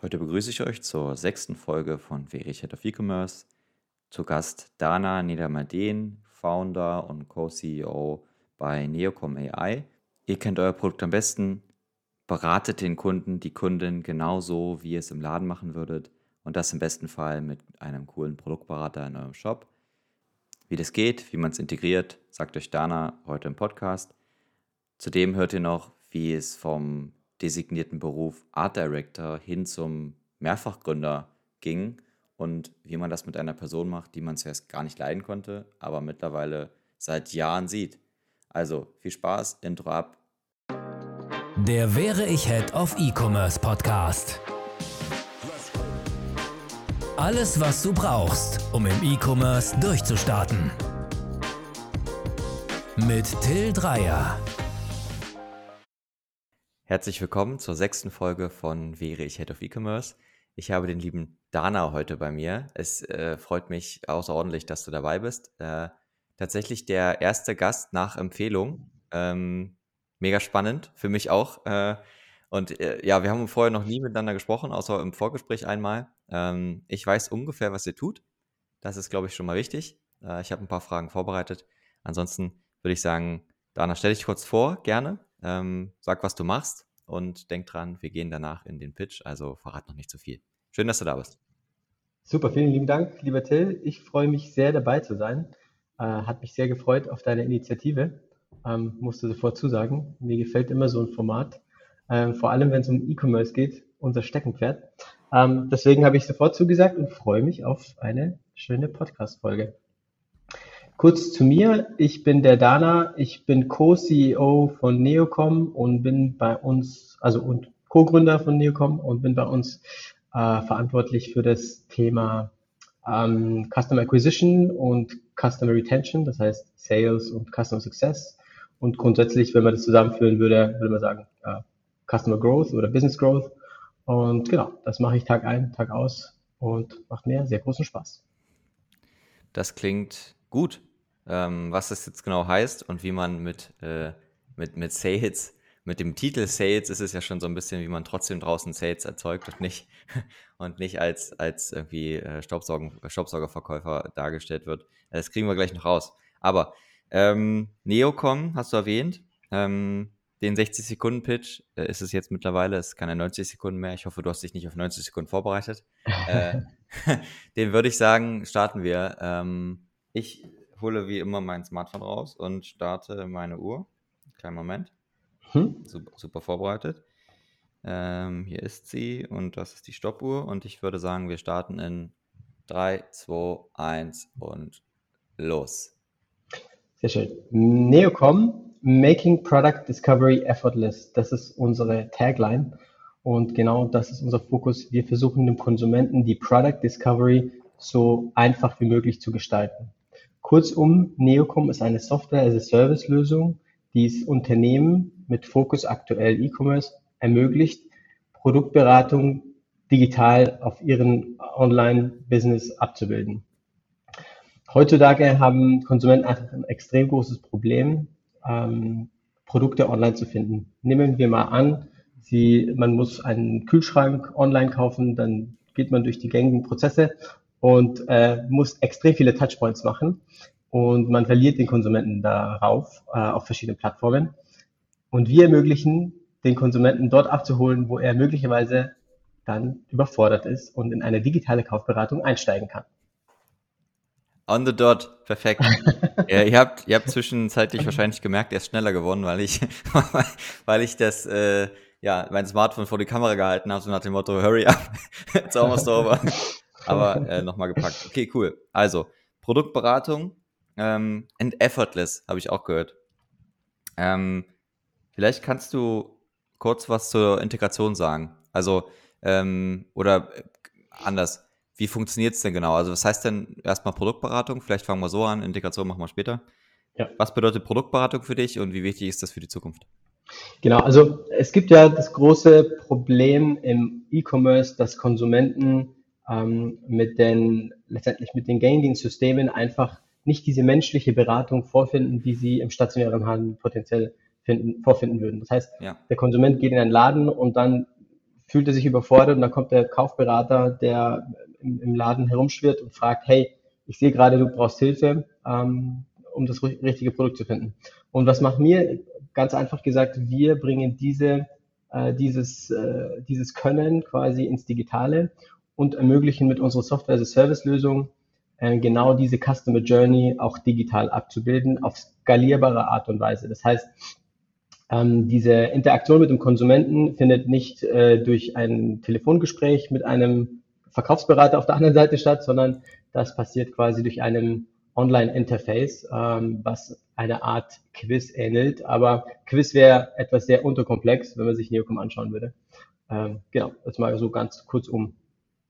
Heute begrüße ich euch zur sechsten Folge von Verich Head of E-Commerce. Zu Gast Dana Niedermadeen, Founder und Co-CEO bei Neocom AI. Ihr kennt euer Produkt am besten, beratet den Kunden, die Kundin genauso, wie ihr es im Laden machen würdet und das im besten Fall mit einem coolen Produktberater in eurem Shop. Wie das geht, wie man es integriert, sagt euch Dana heute im Podcast. Zudem hört ihr noch, wie es vom designierten Beruf Art Director hin zum Mehrfachgründer ging und wie man das mit einer Person macht, die man zuerst gar nicht leiden konnte, aber mittlerweile seit Jahren sieht. Also viel Spaß, Intro ab. Der Wäre ich Head of E-Commerce Podcast. Alles, was du brauchst, um im E-Commerce durchzustarten. Mit Till Dreier. Herzlich willkommen zur sechsten Folge von Wäre ich Head of E-Commerce. Ich habe den lieben Dana heute bei mir. Es äh, freut mich außerordentlich, dass du dabei bist. Äh, tatsächlich der erste Gast nach Empfehlung. Ähm, mega spannend, für mich auch. Äh, und äh, ja, wir haben vorher noch nie miteinander gesprochen, außer im Vorgespräch einmal. Ähm, ich weiß ungefähr, was ihr tut. Das ist, glaube ich, schon mal wichtig. Äh, ich habe ein paar Fragen vorbereitet. Ansonsten würde ich sagen, Dana, stell dich kurz vor, gerne. Ähm, sag, was du machst und denk dran, wir gehen danach in den Pitch, also verrat noch nicht zu viel. Schön, dass du da bist. Super, vielen lieben Dank, lieber Till. Ich freue mich sehr, dabei zu sein. Äh, hat mich sehr gefreut auf deine Initiative. Ähm, musste sofort zusagen. Mir gefällt immer so ein Format, ähm, vor allem wenn es um E-Commerce geht, unser Steckenpferd. Ähm, deswegen habe ich sofort zugesagt und freue mich auf eine schöne Podcast-Folge. Kurz zu mir. Ich bin der Dana. Ich bin Co-CEO von Neocom und bin bei uns, also und Co-Gründer von Neocom und bin bei uns äh, verantwortlich für das Thema ähm, Customer Acquisition und Customer Retention, das heißt Sales und Customer Success. Und grundsätzlich, wenn man das zusammenführen würde, würde man sagen äh, Customer Growth oder Business Growth. Und genau, das mache ich Tag ein, Tag aus und macht mir sehr großen Spaß. Das klingt gut. Ähm, was das jetzt genau heißt und wie man mit, äh, mit, mit Sales, mit dem Titel Sales ist es ja schon so ein bisschen, wie man trotzdem draußen Sales erzeugt und nicht, und nicht als, als irgendwie äh, Staubsaugerverkäufer dargestellt wird. Das kriegen wir gleich noch raus. Aber ähm, Neocom hast du erwähnt. Ähm, den 60-Sekunden-Pitch äh, ist es jetzt mittlerweile, es ist keine 90 Sekunden mehr. Ich hoffe, du hast dich nicht auf 90 Sekunden vorbereitet. äh, den würde ich sagen, starten wir. Ähm, ich hole wie immer mein Smartphone raus und starte meine Uhr. Kleinen Moment. Hm? Super, super, vorbereitet. Ähm, hier ist sie und das ist die Stoppuhr. Und ich würde sagen, wir starten in 3, 2, 1 und los. Sehr schön. Neocom, Making Product Discovery Effortless. Das ist unsere Tagline. Und genau das ist unser Fokus. Wir versuchen dem Konsumenten die Product Discovery so einfach wie möglich zu gestalten. Kurzum, Neocom ist eine Software-as-a-Service-Lösung, die es Unternehmen mit Fokus aktuell E-Commerce ermöglicht, Produktberatung digital auf ihren Online-Business abzubilden. Heutzutage haben Konsumenten einfach ein extrem großes Problem, ähm, Produkte online zu finden. Nehmen wir mal an, Sie, man muss einen Kühlschrank online kaufen, dann geht man durch die gängigen Prozesse und äh, muss extrem viele Touchpoints machen und man verliert den Konsumenten darauf äh, auf verschiedenen Plattformen. Und wir ermöglichen den Konsumenten dort abzuholen, wo er möglicherweise dann überfordert ist und in eine digitale Kaufberatung einsteigen kann. On the dot, perfekt. ja, ihr, habt, ihr habt zwischenzeitlich wahrscheinlich gemerkt, er ist schneller geworden, weil ich, weil ich das, äh, ja, mein Smartphone vor die Kamera gehalten habe, so nach dem Motto, hurry up, it's almost over. Aber äh, nochmal gepackt. Okay, cool. Also, Produktberatung ähm, and effortless, habe ich auch gehört. Ähm, vielleicht kannst du kurz was zur Integration sagen. Also, ähm, oder äh, anders. Wie funktioniert es denn genau? Also, was heißt denn erstmal Produktberatung? Vielleicht fangen wir so an, Integration machen wir später. Ja. Was bedeutet Produktberatung für dich und wie wichtig ist das für die Zukunft? Genau, also es gibt ja das große Problem im E-Commerce, dass Konsumenten ähm, mit den, letztendlich mit den gängigen Systemen einfach nicht diese menschliche Beratung vorfinden, die sie im stationären Handel potenziell finden, vorfinden würden. Das heißt, ja. der Konsument geht in einen Laden und dann fühlt er sich überfordert und dann kommt der Kaufberater, der im, im Laden herumschwirrt und fragt, hey, ich sehe gerade, du brauchst Hilfe, ähm, um das richtige Produkt zu finden. Und was macht mir? Ganz einfach gesagt, wir bringen diese, äh, dieses, äh, dieses Können quasi ins Digitale und ermöglichen mit unserer Software-as-a-Service-Lösung äh, genau diese Customer Journey auch digital abzubilden auf skalierbare Art und Weise. Das heißt, ähm, diese Interaktion mit dem Konsumenten findet nicht äh, durch ein Telefongespräch mit einem Verkaufsberater auf der anderen Seite statt, sondern das passiert quasi durch einen Online-Interface, ähm, was eine Art Quiz ähnelt. Aber Quiz wäre etwas sehr unterkomplex, wenn man sich Neocom anschauen würde. Ähm, genau, das mal so ganz kurz um.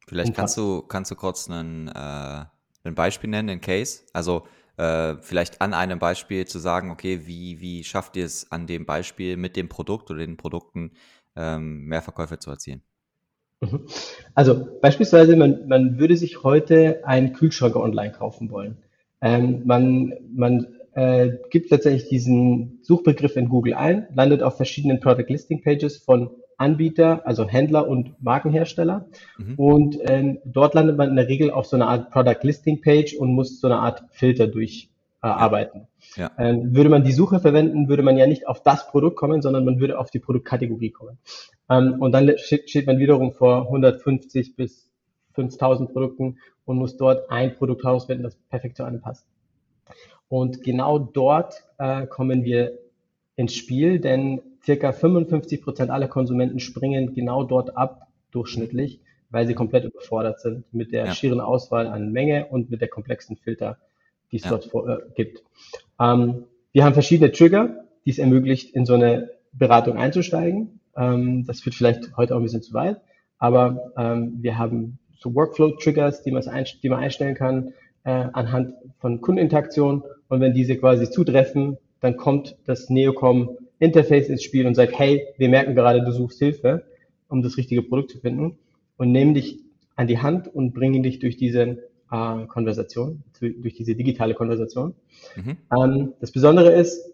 Vielleicht kannst du, kannst du kurz einen, äh, ein Beispiel nennen, einen Case. Also äh, vielleicht an einem Beispiel zu sagen, okay, wie, wie schafft ihr es an dem Beispiel mit dem Produkt oder den Produkten ähm, mehr Verkäufe zu erzielen? Mhm. Also beispielsweise, man, man würde sich heute einen Kühlschrank online kaufen wollen. Ähm, man man äh, gibt letztendlich diesen Suchbegriff in Google ein, landet auf verschiedenen Product Listing Pages von Anbieter, also Händler und Markenhersteller. Mhm. Und ähm, dort landet man in der Regel auf so einer Art Product Listing Page und muss so eine Art Filter durcharbeiten. Äh, ja. Ähm, würde man die Suche verwenden, würde man ja nicht auf das Produkt kommen, sondern man würde auf die Produktkategorie kommen. Ähm, und dann steht, man wiederum vor 150 bis 5000 Produkten und muss dort ein Produkt herausfinden, das perfekt zu einem passt. Und genau dort äh, kommen wir ins Spiel, denn circa 55 Prozent aller Konsumenten springen genau dort ab, durchschnittlich, weil sie komplett überfordert sind mit der ja. schieren Auswahl an Menge und mit der komplexen Filter, die es ja. dort vor, äh, gibt. Ähm, wir haben verschiedene Trigger, die es ermöglicht, in so eine Beratung einzusteigen. Ähm, das führt vielleicht heute auch ein bisschen zu weit, aber ähm, wir haben so Workflow-Triggers, die, die man einstellen kann äh, anhand von Kundeninteraktion. Und wenn diese quasi zutreffen, dann kommt das Neocom Interface ins Spiel und sagt, hey, wir merken gerade, du suchst Hilfe, um das richtige Produkt zu finden und nehmen dich an die Hand und bringen dich durch diese äh, Konversation, durch diese digitale Konversation. Mhm. Ähm, das Besondere ist,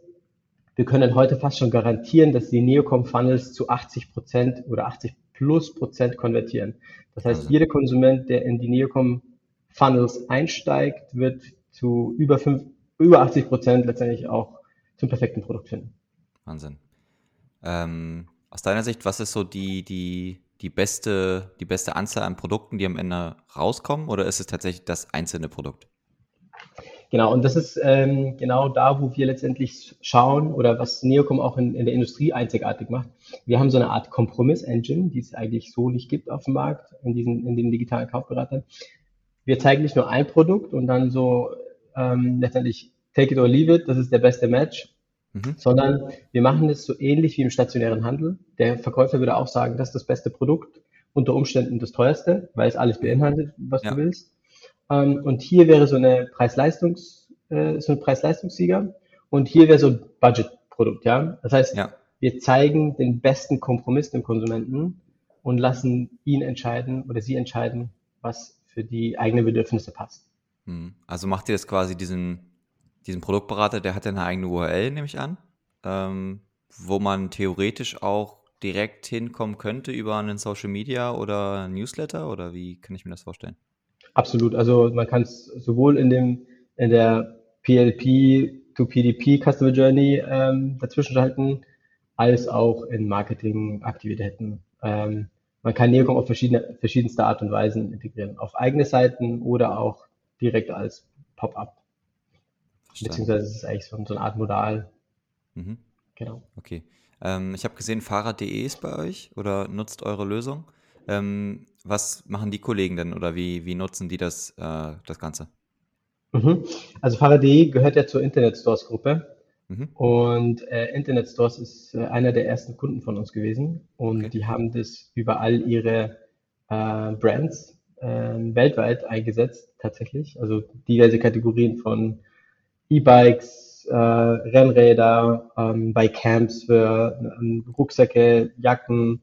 wir können heute fast schon garantieren, dass die Neocom Funnels zu 80 Prozent oder 80 plus Prozent konvertieren. Das heißt, jeder Konsument, der in die Neocom Funnels einsteigt, wird zu über, fünf, über 80 Prozent letztendlich auch zum perfekten Produkt finden. Wahnsinn. Ähm, aus deiner Sicht, was ist so die, die, die, beste, die beste Anzahl an Produkten, die am Ende rauskommen, oder ist es tatsächlich das einzelne Produkt? Genau, und das ist ähm, genau da, wo wir letztendlich schauen oder was Neocom auch in, in der Industrie einzigartig macht. Wir haben so eine Art Kompromiss-Engine, die es eigentlich so nicht gibt auf dem Markt, in, diesen, in den digitalen Kaufberatern. Wir zeigen nicht nur ein Produkt und dann so ähm, letztendlich take it or leave it, das ist der beste Match, mhm. sondern wir machen es so ähnlich wie im stationären Handel. Der Verkäufer würde auch sagen, das ist das beste Produkt, unter Umständen das teuerste, weil es alles beinhaltet, was ja. du willst. Ähm, und hier wäre so eine Preis-Leistungs, äh, so ein Preis-Leistungssieger und hier wäre so ein Budget-Produkt, ja. Das heißt, ja. wir zeigen den besten Kompromiss dem Konsumenten und lassen ihn entscheiden oder sie entscheiden, was für die eigenen Bedürfnisse passt. Hm. Also macht ihr das quasi diesen diesen Produktberater, der hat ja eine eigene URL, nehme ich an, ähm, wo man theoretisch auch direkt hinkommen könnte über einen Social Media oder Newsletter oder wie kann ich mir das vorstellen? Absolut. Also man kann es sowohl in dem in der PLP to PDP Customer Journey ähm, dazwischen schalten, als auch in Marketingaktivitäten. Ähm, man kann Neocom auf verschiedene, verschiedenste Art und Weisen integrieren. Auf eigene Seiten oder auch direkt als Pop-up. Beziehungsweise es ist eigentlich so, so eine Art Modal. Mhm. Genau. Okay. Ähm, ich habe gesehen, Fahrrad.de ist bei euch oder nutzt eure Lösung. Ähm, was machen die Kollegen denn oder wie, wie nutzen die das, äh, das Ganze? Mhm. Also Fahrrad.de gehört ja zur Internet Stores Gruppe. Mhm. Und äh, Internet Stores ist äh, einer der ersten Kunden von uns gewesen. Und okay. die haben das über all ihre äh, Brands ähm, weltweit eingesetzt, tatsächlich. Also diverse Kategorien von E-Bikes, äh, Rennräder, ähm, bei Camps für ähm, Rucksäcke, Jacken.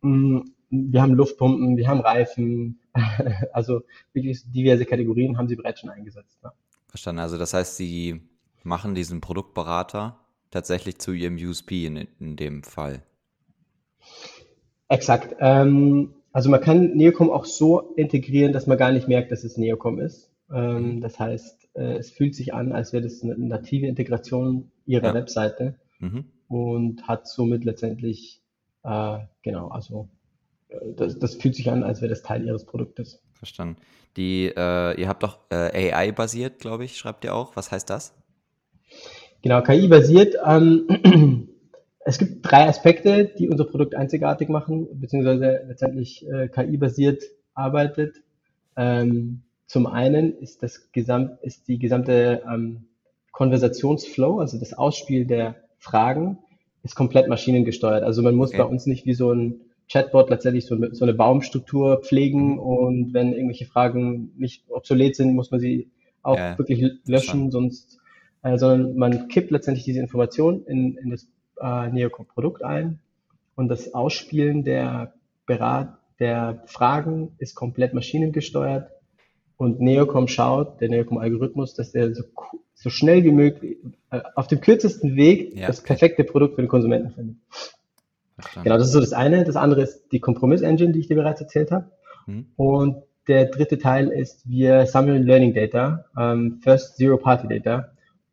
Mm, wir haben Luftpumpen, wir haben Reifen. also wirklich diverse Kategorien haben sie bereits schon eingesetzt. Ja. Verstanden. Also das heißt, sie machen diesen Produktberater tatsächlich zu ihrem USP in, in dem Fall. Exakt. Ähm, also man kann Neocom auch so integrieren, dass man gar nicht merkt, dass es Neocom ist. Ähm, das heißt, äh, es fühlt sich an, als wäre das eine native Integration ihrer Ja. Webseite Mhm. und hat somit letztendlich, äh, genau, also äh, das, das fühlt sich an, als wäre das Teil ihres Produktes. Verstanden. Die, äh, ihr habt doch äh, AI-basiert, glaube ich, schreibt ihr auch. Was heißt das? Genau, KI-basiert. Ähm, es gibt drei Aspekte, die unser Produkt einzigartig machen, beziehungsweise letztendlich äh, KI-basiert arbeitet. Ähm, zum einen ist das Gesamt, ist die gesamte ähm, Konversationsflow, also das Ausspielen der Fragen, ist komplett maschinengesteuert. Also man muss Okay. bei uns nicht wie so ein Chatbot letztendlich so, so eine Baumstruktur pflegen und wenn irgendwelche Fragen nicht obsolet sind, muss man sie auch Ja, wirklich löschen, sonst äh, sondern man kippt letztendlich diese Information in, in das äh, Neocom-Produkt ein und das Ausspielen der Berat der Fragen ist komplett maschinengesteuert und Neocom schaut, der Neocom-Algorithmus, dass der so, so schnell wie möglich äh, auf dem kürzesten Weg Ja, das perfekte Produkt für den Konsumenten findet. Verstanden. Genau, das ist so das eine. Das andere ist die Kompromiss-Engine, die ich dir bereits erzählt habe. Mhm. Und der dritte Teil ist, wir sammeln Learning Data, ähm, First Zero Party Data.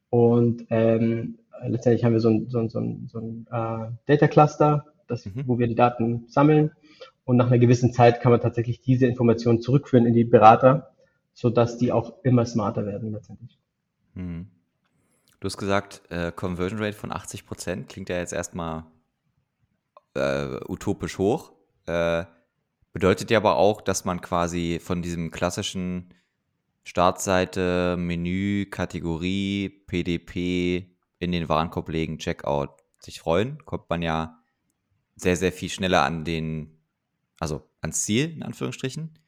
Und ähm, letztendlich haben wir so ein, so ein, so ein, so ein äh, Data Cluster, das, Mhm. wo wir die Daten sammeln. Und nach einer gewissen Zeit kann man tatsächlich diese Informationen zurückführen in die Berater, sodass die auch immer smarter werden letztendlich. Mhm. Du hast gesagt, äh, Conversion Rate von 80% klingt ja jetzt erstmal äh, utopisch hoch. Äh, bedeutet ja aber auch, dass man quasi von diesem klassischen Startseite, Menü, Kategorie, PDP in den Warenkorb legen, Checkout sich freuen, kommt man ja sehr, sehr viel schneller an den, also ans Ziel, in Anführungsstrichen.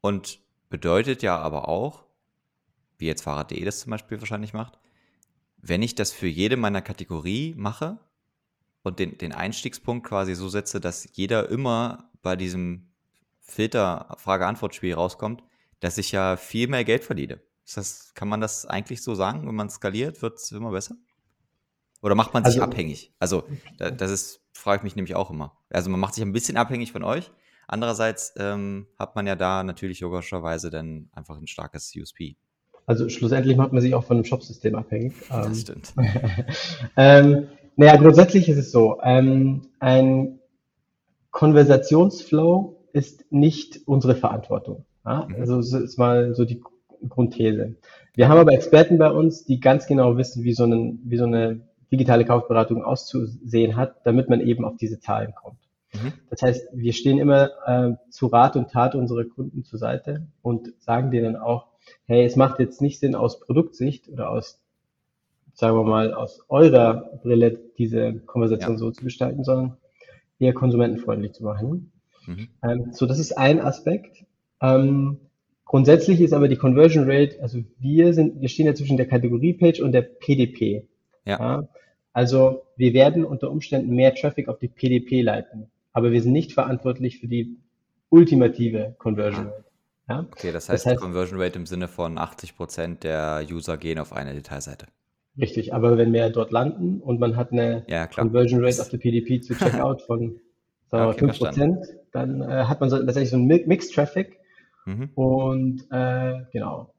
Und bedeutet ja aber auch, wie jetzt Fahrrad.de das zum Beispiel wahrscheinlich macht, wenn ich das für jede meiner Kategorie mache und den, den Einstiegspunkt quasi so setze, dass jeder immer bei diesem Filter Frage-Antwort-Spiel rauskommt, dass ich ja viel mehr Geld verdiene. Das, kann man das eigentlich so sagen? Wenn man skaliert, wird es immer besser? Oder macht man sich Also- abhängig? Also, da, das ist, frage ich mich nämlich auch immer. Also, man macht sich ein bisschen abhängig von euch. Andererseits ähm, hat man ja da natürlich logischerweise dann einfach ein starkes USP. Also schlussendlich macht man sich auch von dem Shopsystem abhängig. Ähm, Das stimmt. ähm, naja, grundsätzlich ist es so, ähm, ein Konversationsflow ist nicht unsere Verantwortung. Ja? Mhm. Also das ist mal so die Grundthese. Wir haben aber Experten bei uns, die ganz genau wissen, wie so, eine, wie so eine digitale Kaufberatung auszusehen hat, damit man eben auf diese Zahlen kommt. Mhm. Das heißt, wir stehen immer äh, zu Rat und Tat unserer Kunden zur Seite und sagen denen auch, hey, es macht jetzt nicht Sinn aus Produktsicht oder aus, sagen wir mal, aus eurer Brille diese Konversation Ja. so zu gestalten, sondern eher konsumentenfreundlich zu machen. Mhm. Ähm, so, das ist ein Aspekt. Ähm, grundsätzlich ist aber die Conversion Rate, also wir sind, wir stehen ja zwischen der Kategorie-Page und der PDP. Ja. Also wir werden unter Umständen mehr Traffic auf die PDP leiten, aber wir sind nicht verantwortlich für die ultimative Conversion Rate. Ja? Okay, das Das heißt, heißt- Conversion Rate im Sinne von 80% der User gehen auf eine Detailseite. Richtig, aber wenn mehr dort landen und man hat eine Ja. Conversion Rate auf der PDP zu Checkout von sagen Okay, 5%, dann äh, hat man so letztendlich so einen Mi- Mixed Traffic Mhm. und äh, genau,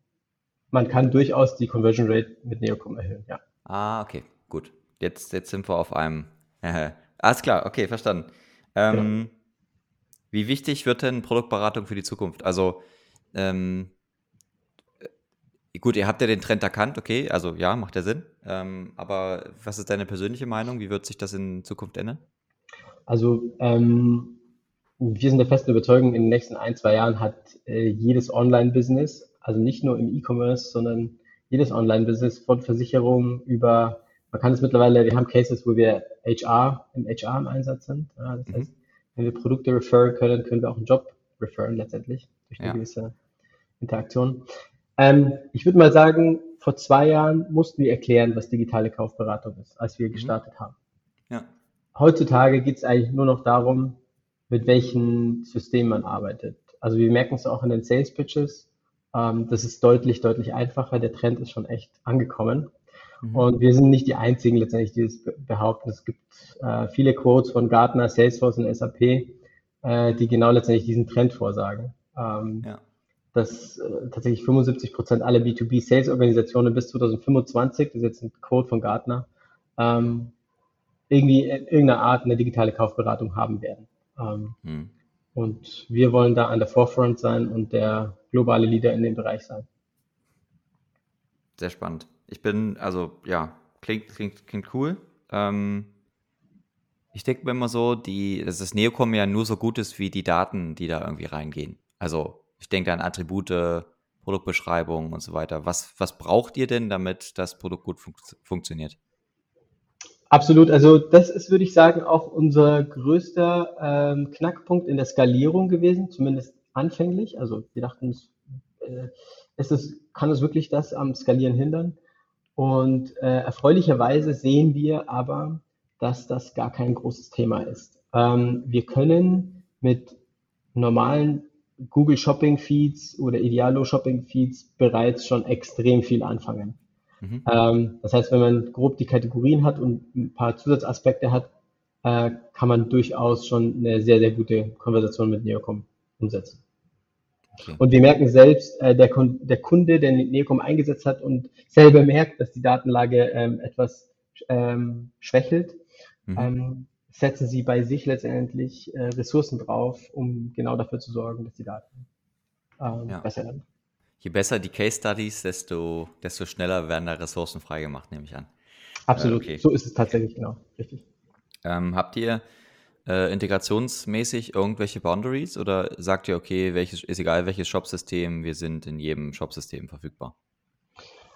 man kann durchaus die Conversion Rate mit Neocom erhöhen, ja. Ah, okay, gut. Jetzt, jetzt sind wir auf einem. Alles klar, okay, verstanden. Ähm, Wie wichtig wird denn Produktberatung für die Zukunft? Also, ähm, äh, gut, ihr habt ja den Trend erkannt, okay, also ja, macht ja Sinn. Ähm, aber was ist deine persönliche Meinung? Wie wird sich das in Zukunft ändern? Also ähm, wir sind der festen Überzeugung, in den nächsten ein, zwei Jahren hat äh, jedes Online-Business, also nicht nur im E-Commerce, sondern jedes Online-Business von Versicherungen über, man kann es mittlerweile, wir haben Cases, wo wir HR im HR im Einsatz sind. Ja, das Mhm. heißt, wenn wir Produkte referen können, können wir auch einen Job referen letztendlich durch eine Ja. gewisse Interaktion. Ähm, ich würde mal sagen, vor zwei Jahren mussten wir erklären, was digitale Kaufberatung ist, als wir gestartet haben. Ja. Heutzutage geht es eigentlich nur noch darum, mit welchen Systemen man arbeitet. Also wir merken es auch in den Sales Pitches. Ähm, das ist deutlich, deutlich einfacher. Der Trend ist schon echt angekommen. Mhm. Und wir sind nicht die einzigen letztendlich, die es behaupten. Es gibt äh, viele Quotes von Gartner, Salesforce und SAP, äh, die genau letztendlich diesen Trend vorsagen. Ähm, ja. Dass äh, tatsächlich 75 Prozent aller B2B-Sales-Organisationen bis 2025, das ist jetzt ein Quote von Gartner, ähm, irgendwie in irgendeiner Art eine digitale Kaufberatung haben werden. Ähm, mhm. Und wir wollen da an der Forefront sein und der globale Leader in dem Bereich sein. Sehr spannend. Ich bin, also ja, klingt, klingt, klingt cool. Ähm, ich denke mir immer so, die, dass das Neocom ja nur so gut ist wie die Daten, die da irgendwie reingehen. Also ich denke an Attribute, Produktbeschreibungen und so weiter. Was, was braucht ihr denn, damit das Produkt gut fun funktioniert? Absolut. Also das ist, würde ich sagen, auch unser größter ähm, Knackpunkt in der Skalierung gewesen, zumindest anfänglich. Also wir dachten, äh, ist es, kann es wirklich das am Skalieren hindern? Und äh, erfreulicherweise sehen wir aber, dass das gar kein großes Thema ist. Ähm, wir können mit normalen Google Shopping Feeds oder Idealo Shopping Feeds bereits schon extrem viel anfangen. Mhm. Ähm, das heißt, wenn man grob die Kategorien hat und ein paar Zusatzaspekte hat, äh, kann man durchaus schon eine sehr, sehr gute Konversation mit Neocom umsetzen. Okay. Und wir merken selbst, äh, der, der, Kunde, der Neocom eingesetzt hat und selber merkt, dass die Datenlage ähm, etwas ähm, schwächelt, mhm. ähm, setzen sie bei sich letztendlich äh, Ressourcen drauf, um genau dafür zu sorgen, dass die Daten ähm, ja. besser werden. Je besser die Case Studies, desto, desto schneller werden da Ressourcen freigemacht, nehme ich an. Absolut, äh, okay. so ist es tatsächlich, genau, richtig. Ähm, habt ihr äh, integrationsmäßig irgendwelche Boundaries oder sagt ihr, okay, welches, ist egal welches Shop-System, wir sind in jedem Shop-System verfügbar?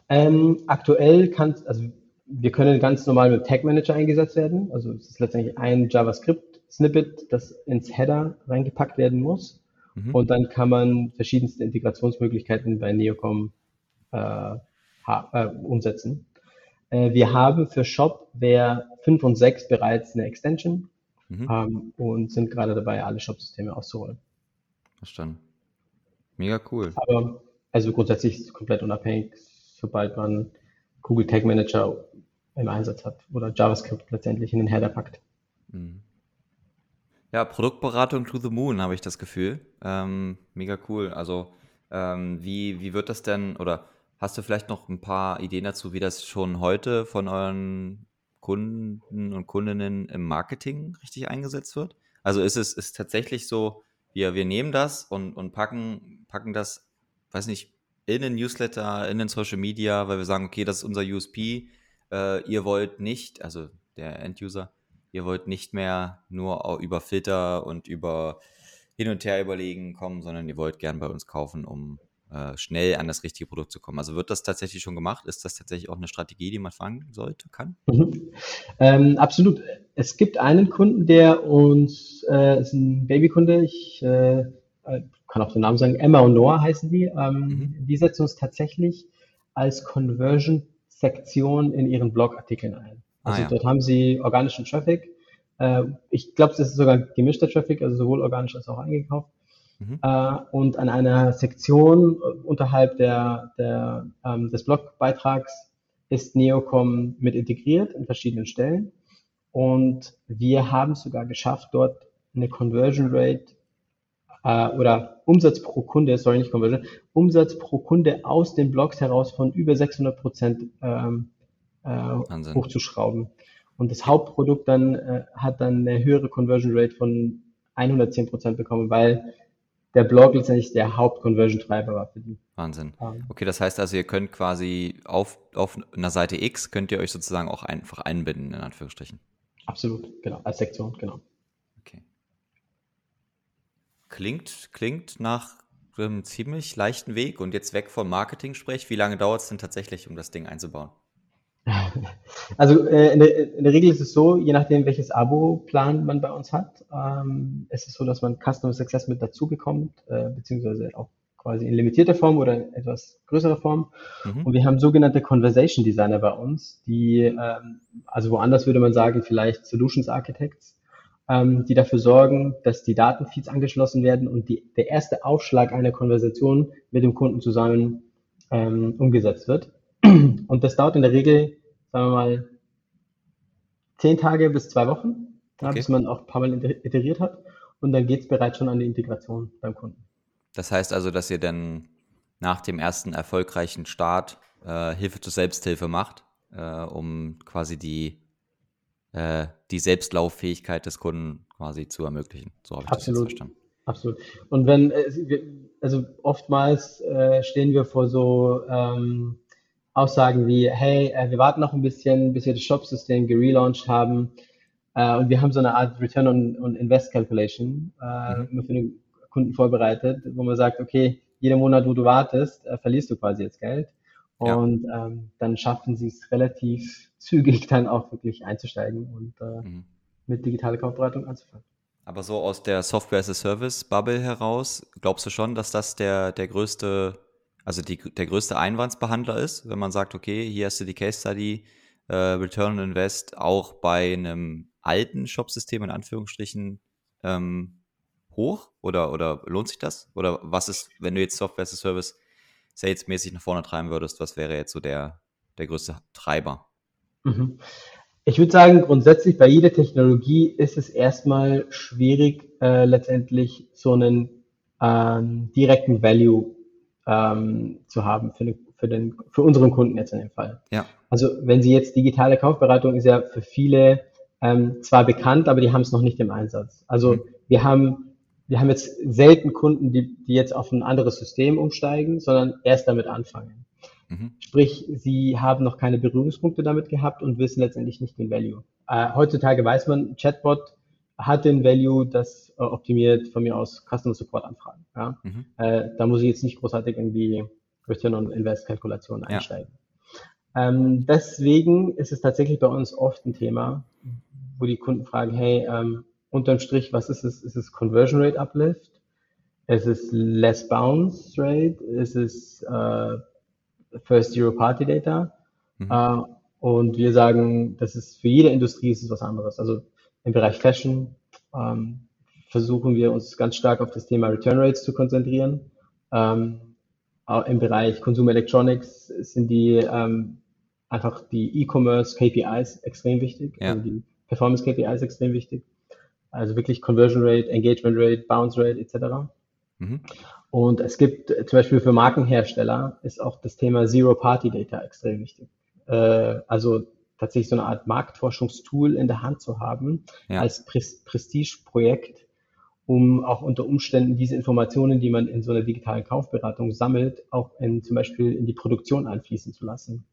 Ähm, aktuell kann, also wir können ganz normal mit Tag Manager eingesetzt werden. Also es ist letztendlich ein JavaScript-Snippet, das ins Header reingepackt werden muss. Mhm. Und dann kann man verschiedenste Integrationsmöglichkeiten bei Neocom äh, äh, umsetzen. Äh, wir haben für Shopware 5 und 6 bereits eine Extension mhm. ähm, und sind gerade dabei, alle Shop-Systeme auszurollen. Verstanden. Mega cool. Aber also grundsätzlich ist es komplett unabhängig, sobald man Google Tag Manager im Einsatz hat oder JavaScript letztendlich in den Header packt. Mhm. Ja, Produktberatung to the moon, habe ich das Gefühl. Ähm, mega cool. Also, ähm, wie, wie wird das denn, oder hast du vielleicht noch ein paar Ideen dazu, wie das schon heute von euren Kunden und Kundinnen im Marketing richtig eingesetzt wird? Also ist es ist tatsächlich so, wir, wir nehmen das und, und packen, packen das, weiß nicht, in den Newsletter, in den Social Media, weil wir sagen, okay, das ist unser USP. Äh, ihr wollt nicht, also der Enduser, ihr wollt nicht mehr nur über Filter und über hin und her überlegen kommen, sondern ihr wollt gern bei uns kaufen, um äh, schnell an das richtige Produkt zu kommen. Also wird das tatsächlich schon gemacht? Ist das tatsächlich auch eine Strategie, die man fangen sollte, kann? Mhm. Ähm, absolut. Es gibt einen Kunden, der uns, äh, ist ein Babykunde, ich äh, äh kann auch den Namen sagen, Emma und Noah heißen die. Ähm, mhm. Die setzen uns tatsächlich als Conversion-Sektion in ihren Blogartikeln ein. Also ah, ja. dort haben sie organischen Traffic. Äh, ich glaube, das ist sogar gemischter Traffic, also sowohl organisch als auch eingekauft. Mhm. Äh, und an einer Sektion unterhalb der, der, ähm, des Blogbeitrags ist Neocom mit integriert in verschiedenen Stellen. Und wir haben es sogar geschafft, dort eine Conversion Rate äh, oder Umsatz pro Kunde, sorry, nicht Conversion, Umsatz pro Kunde aus den Blogs heraus von über 600 Prozent ähm, äh, hochzuschrauben. Und das Hauptprodukt dann äh, hat dann eine höhere Conversion Rate von 110 Prozent bekommen, weil der Blog letztendlich der Hauptconversion-Treiber war für die. Wahnsinn. Okay, das heißt also, ihr könnt quasi auf, auf einer Seite X, könnt ihr euch sozusagen auch einfach einbinden, in Anführungsstrichen. Absolut, genau, als Sektion, genau. Okay. Klingt, klingt nach einem ziemlich leichten Weg und jetzt weg vom Marketing-Sprech. Wie lange dauert es denn tatsächlich, um das Ding einzubauen? Also äh, in, der, in, der, Regel ist es so, je nachdem, welches Abo-Plan man bei uns hat, ähm, ist es so, dass man Customer Success mit dazu bekommt, äh, beziehungsweise auch quasi in limitierter Form oder in etwas größerer Form. Mhm. Und wir haben sogenannte Conversation Designer bei uns, die, ähm, also woanders würde man sagen, vielleicht Solutions Architects, ähm, die dafür sorgen, dass die Datenfeeds angeschlossen werden und die, der erste Aufschlag einer Konversation mit dem Kunden zusammen ähm, umgesetzt wird. Und das dauert in der Regel sagen wir mal, zehn Tage bis zwei Wochen, Okay. bis man auch ein paar Mal iter- iteriert hat. Und dann geht es bereits schon an die Integration beim Kunden. Das heißt also, dass ihr dann nach dem ersten erfolgreichen Start äh, Hilfe zur Selbsthilfe macht, äh, um quasi die, äh, die Selbstlauffähigkeit des Kunden quasi zu ermöglichen. So habe ich das Absolut. verstanden. Absolut. Und wenn, äh, also oftmals äh, stehen wir vor so ähm, Aussagen wie, hey, äh, wir warten noch ein bisschen, bis wir das Shop-System gelauncht haben. Äh, und wir haben so eine Art Return on, on Invest Calculation äh, Mhm. für den Kunden vorbereitet, wo man sagt, okay, jeden Monat, wo du wartest, verlierst du quasi jetzt Geld. Ja. Und ähm, dann schaffen sie es relativ zügig dann auch wirklich einzusteigen und äh, Mhm. mit digitaler Kaufberatung anzufangen. Aber so aus der Software as a Service Bubble heraus, glaubst du schon, dass das der, der größte, also die, der größte Einwandsbehandler ist, wenn man sagt, okay, hier hast du die Case Study, äh, Return on Invest auch bei einem alten Shop-System in Anführungsstrichen ähm, hoch oder, oder lohnt sich das? Oder was ist, wenn du jetzt Software as a Service salesmäßig nach vorne treiben würdest, was wäre jetzt so der, der größte Treiber? Mhm. Ich würde sagen, grundsätzlich bei jeder Technologie ist es erstmal schwierig, äh, letztendlich so einen ähm, direkten Value ähm, zu haben für den, für den, für unseren Kunden jetzt in dem Fall. Ja. Also wenn Sie jetzt digitale Kaufberatung ist ja für viele ähm, zwar bekannt, aber die haben es noch nicht im Einsatz. Also Mhm. wir haben wir haben jetzt selten Kunden, die, die jetzt auf ein anderes System umsteigen, sondern erst damit anfangen. Mhm. Sprich, sie haben noch keine Berührungspunkte damit gehabt und wissen letztendlich nicht den Value. Äh, heutzutage weiß man, Chatbot hat den Value, das äh, optimiert von mir aus Customer Support Anfragen. Ja? Mhm. Äh, da muss ich jetzt nicht großartig in die Return on Invest Kalkulation Ja. einsteigen. Ähm, deswegen ist es tatsächlich bei uns oft ein Thema, wo die Kunden fragen, hey, ähm, unterm Strich, was ist es? Ist es Conversion Rate Uplift? Ist es Less Bounce Rate? Ist es äh, First Zero Party Data? Mhm. Äh, und wir sagen, das ist für jede Industrie ist es was anderes. Also im Bereich Fashion ähm, versuchen wir uns ganz stark auf das Thema Return Rates zu konzentrieren. Ähm, Im Bereich Consumer Electronics sind die ähm, einfach die E-Commerce KPIs extrem wichtig, Ja. also die Performance KPIs extrem wichtig. Also wirklich Conversion Rate, Engagement Rate, Bounce Rate etc. Mhm. Und es gibt zum Beispiel für Markenhersteller ist auch das Thema Zero Party Data extrem wichtig. Äh, also tatsächlich so eine Art Marktforschungstool in der Hand zu haben Ja. als Pres Prestigeprojekt, um auch unter Umständen diese Informationen, die man in so einer digitalen Kaufberatung sammelt, auch in zum Beispiel in die Produktion einfließen zu lassen.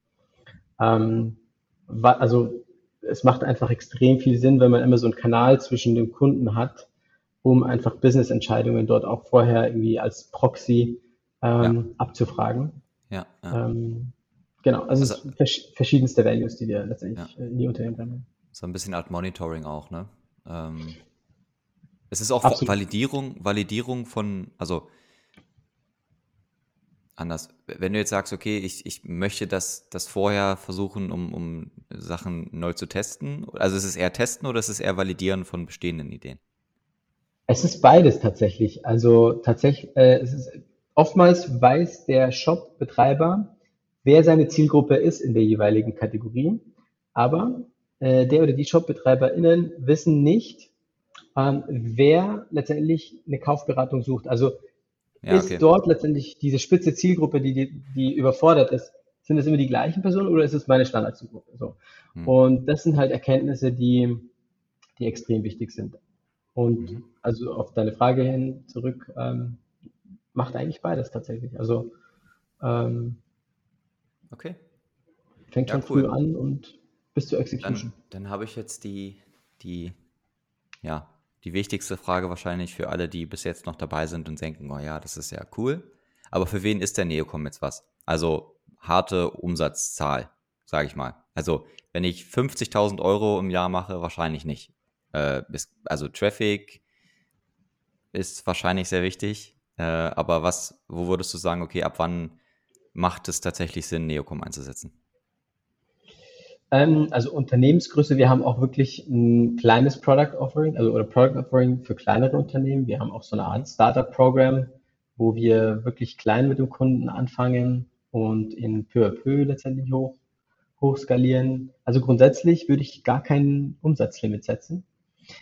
Ähm, also es macht einfach extrem viel Sinn, wenn man immer so einen Kanal zwischen dem Kunden hat, um einfach Business-Entscheidungen dort auch vorher irgendwie als Proxy ähm, abzufragen. Ja. ja. Ähm, genau, also, Also- es sind vers verschiedenste Values, die wir letztendlich äh, in die Unternehmen bringen. So ein bisschen Art Monitoring auch, ne? Ähm, es ist auch Absolut. Validierung, Validierung von, also anders. Wenn du jetzt sagst, okay, ich, ich möchte das, das vorher versuchen, um, um Sachen neu zu testen, also ist es eher testen oder ist es eher validieren von bestehenden Ideen? Es ist beides tatsächlich. Also tatsächlich, äh, es ist, oftmals weiß der Shop-Betreiber, wer seine Zielgruppe ist in der jeweiligen Kategorie, aber äh, der oder die Shop-BetreiberInnen wissen nicht, ähm, wer letztendlich eine Kaufberatung sucht. Also Ja, ist okay. dort letztendlich diese spitze Zielgruppe, die, die, die überfordert ist, sind es immer die gleichen Personen oder ist es meine Standardzielgruppe? So. Hm. Und das sind halt Erkenntnisse, die, die extrem wichtig sind. Und Mhm. also auf deine Frage hin zurück, ähm, macht eigentlich beides tatsächlich. Also ähm, Okay. fängt Ja, schon cool. früh an und bis zur Dann, Execution. dann habe ich jetzt die, die, ja, die wichtigste Frage wahrscheinlich für alle, die bis jetzt noch dabei sind und denken, oh ja, das ist ja cool. Aber für wen ist der Neocom jetzt was? Also harte Umsatzzahl, sage ich mal. Also wenn ich 50.000 Euro im Jahr mache, wahrscheinlich nicht. Äh, ist, also Traffic ist wahrscheinlich sehr wichtig. Äh, aber was, wo würdest du sagen, okay, ab wann macht es tatsächlich Sinn, Neocom einzusetzen? Ähm, also Unternehmensgröße, wir haben auch wirklich ein kleines Product Offering, also oder Product Offering für kleinere Unternehmen. Wir haben auch so eine Art Startup-Programm, wo wir wirklich klein mit dem Kunden anfangen und in peu à peu letztendlich hoch, hochskalieren. Also grundsätzlich würde ich gar kein Umsatzlimit setzen.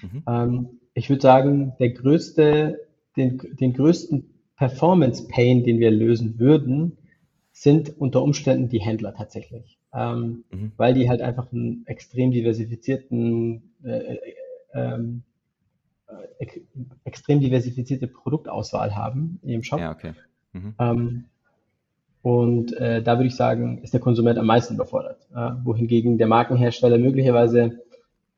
Mhm. Ähm, ich würde sagen, der größte, den, den größten Performance Pain, den wir lösen würden, sind unter Umständen die Händler tatsächlich. Ähm, mhm. Weil die halt einfach einen extrem diversifizierten, äh, äh, ähm, äh, extrem diversifizierte Produktauswahl haben in ihrem Shop. Ja, okay. Mhm. Ähm, und äh, da würde ich sagen, ist der Konsument am meisten überfordert. Wohingegen der Markenhersteller möglicherweise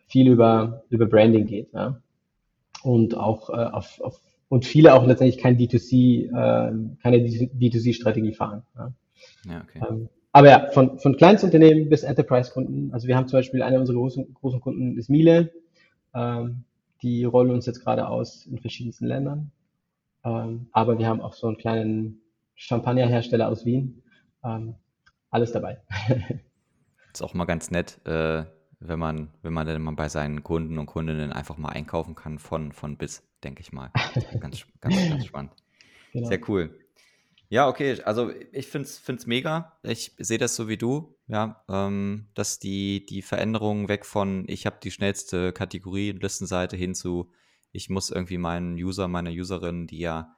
viel über, über Branding geht. Ja? Und auch äh, auf, auf und viele auch letztendlich kein D2C, äh, keine D2C-Strategie fahren. Ja? Ja, okay. Ähm, aber ja, von, von Kleinstunternehmen bis Enterprise-Kunden. Also wir haben zum Beispiel einer unserer großen, großen Kunden ist Miele. Ähm, die rollen uns jetzt gerade aus in verschiedensten Ländern. Ähm, aber wir haben auch so einen kleinen Champagnerhersteller aus Wien. Ähm, alles dabei. ist auch mal ganz nett, äh, wenn man, wenn man dann mal bei seinen Kunden und Kundinnen einfach mal einkaufen kann von, von bis, denke ich mal. Ganz, ganz, ganz spannend. Genau. Sehr cool. Ja, okay. Also ich finde es mega. Ich sehe das so wie du, ja, ähm, dass die, die Veränderungen weg von, ich habe die schnellste Kategorie Listenseite hin zu, ich muss irgendwie meinen User, meine Userin, die ja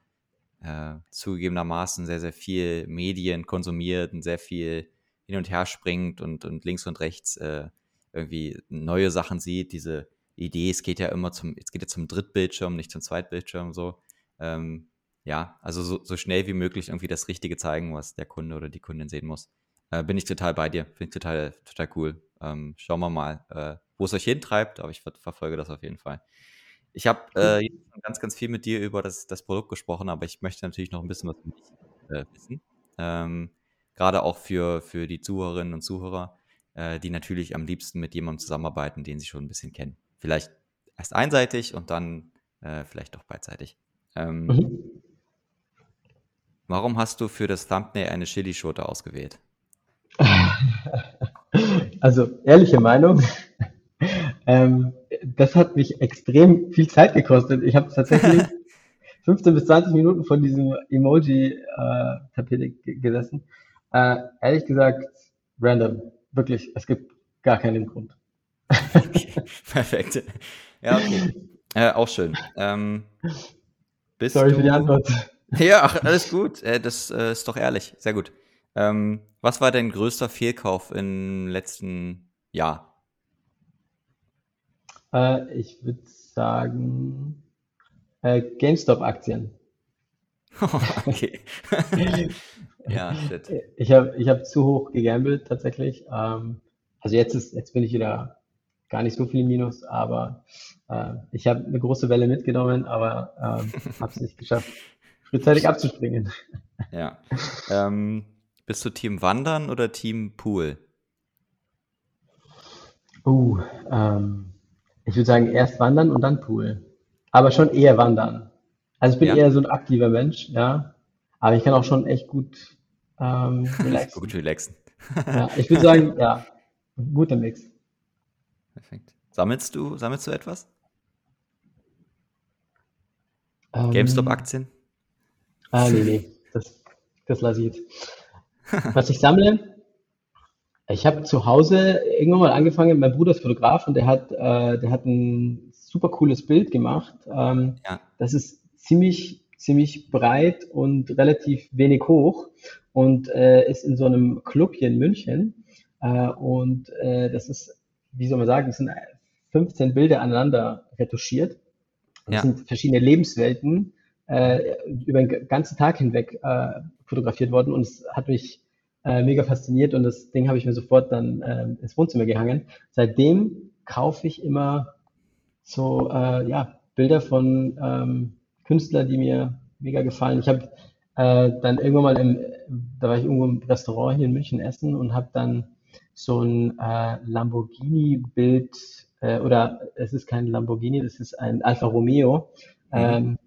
äh, zugegebenermaßen sehr, sehr viel Medien konsumiert und sehr viel hin und her springt und, und links und rechts äh, irgendwie neue Sachen sieht. Diese Idee, es geht ja immer zum, es geht ja zum Drittbildschirm, nicht zum Zweitbildschirm so. Ähm, ja, also so, so, schnell wie möglich irgendwie das Richtige zeigen, was der Kunde oder die Kundin sehen muss. Äh, bin ich total bei dir, finde ich total, total cool. Ähm, schauen wir mal, äh, wo es euch hintreibt, aber ich ver verfolge das auf jeden Fall. Ich habe äh, ganz, ganz viel mit dir über das, das Produkt gesprochen, aber ich möchte natürlich noch ein bisschen was von dich äh, wissen. Ähm, Gerade auch für, für die Zuhörerinnen und Zuhörer, äh, die natürlich am liebsten mit jemandem zusammenarbeiten, den sie schon ein bisschen kennen. Vielleicht erst einseitig und dann äh, vielleicht auch beidseitig. Ähm, mhm. Warum hast du für das Thumbnail eine Chilischote ausgewählt? Also, ehrliche Meinung. ähm, das hat mich extrem viel Zeit gekostet. Ich habe tatsächlich 15 bis 20 Minuten von diesem Emoji-Tapete äh, gesessen. Äh, ehrlich gesagt, random. Wirklich, es gibt gar keinen Grund. okay, perfekt. Ja, okay. Äh, auch schön. Ähm, Sorry du... für die Antwort. Ja, alles gut. Äh, das äh, ist doch ehrlich. Sehr gut. Ähm, was war dein größter Fehlkauf im letzten Jahr? Äh, ich würde sagen äh, GameStop-Aktien. okay. ja, shit. Ich habe ich hab zu hoch gegambelt tatsächlich. Ähm, also jetzt ist jetzt bin ich wieder gar nicht so viel Minus, aber äh, ich habe eine große Welle mitgenommen, aber äh, habe es nicht geschafft frühzeitig abzuspringen. Ja. Ähm, bist du Team Wandern oder Team Pool? Uh, ähm, ich würde sagen, erst Wandern und dann Pool. Aber schon eher Wandern. Also ich bin ja. eher so ein aktiver Mensch, ja. Aber ich kann auch schon echt gut ähm, relaxen. gut relaxen. ja, ich würde sagen, ja, guter Mix. Perfekt. Sammelst du, sammelst du etwas? Ähm, GameStop-Aktien? Ah, nee, nee, das, das lasse ich jetzt. Was ich sammle, ich habe zu Hause irgendwann mal angefangen, mein Bruder ist Fotograf und der hat, äh, der hat ein super cooles Bild gemacht. Ähm, ja. Das ist ziemlich, ziemlich breit und relativ wenig hoch und äh, ist in so einem Club hier in München. Äh, und äh, das ist, wie soll man sagen, das sind 15 Bilder aneinander retuschiert. Das ja. sind verschiedene Lebenswelten äh, über den ganzen Tag hinweg äh, fotografiert worden und es hat mich äh, mega fasziniert und das Ding habe ich mir sofort dann äh, ins Wohnzimmer gehangen. Seitdem kaufe ich immer so äh, ja, Bilder von ähm, Künstlern, die mir mega gefallen. Ich habe äh, dann irgendwann mal im, da war ich irgendwo im Restaurant hier in München essen und habe dann so ein äh, Lamborghini-Bild äh, oder es ist kein Lamborghini, das ist ein Alfa Romeo. Mhm. Ähm,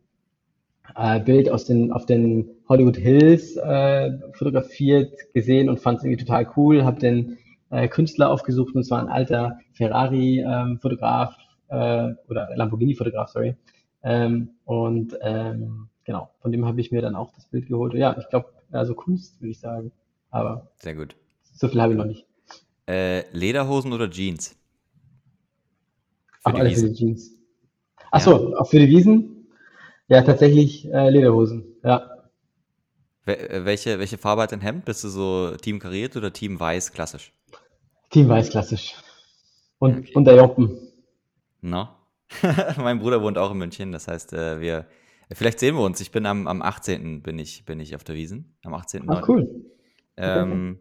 äh, Bild aus den, auf den Hollywood Hills äh, fotografiert gesehen und fand es irgendwie total cool. Habe den äh, Künstler aufgesucht und zwar ein alter Ferrari-Fotograf ähm, äh, oder Lamborghini-Fotograf, sorry. Ähm, und ähm, genau, von dem habe ich mir dann auch das Bild geholt. Ja, ich glaube, also Kunst würde ich sagen. Aber sehr gut. So viel habe ich noch nicht. Äh, Lederhosen oder Jeans? Für die alle Wiesen. für die Jeans. Achso, ja. auch für die Wiesen? Ja, tatsächlich äh, Lederhosen, ja. Äh, welche, welche Farbe hat dein Hemd? Bist du so Team kariert oder Team weiß klassisch? Team weiß klassisch. Und, okay. und der Joppen. No. mein Bruder wohnt auch in München, das heißt, äh, wir, vielleicht sehen wir uns. Ich bin am, am 18. bin ich, bin ich auf der Wiesen. Am 18. Ah, cool. Ähm,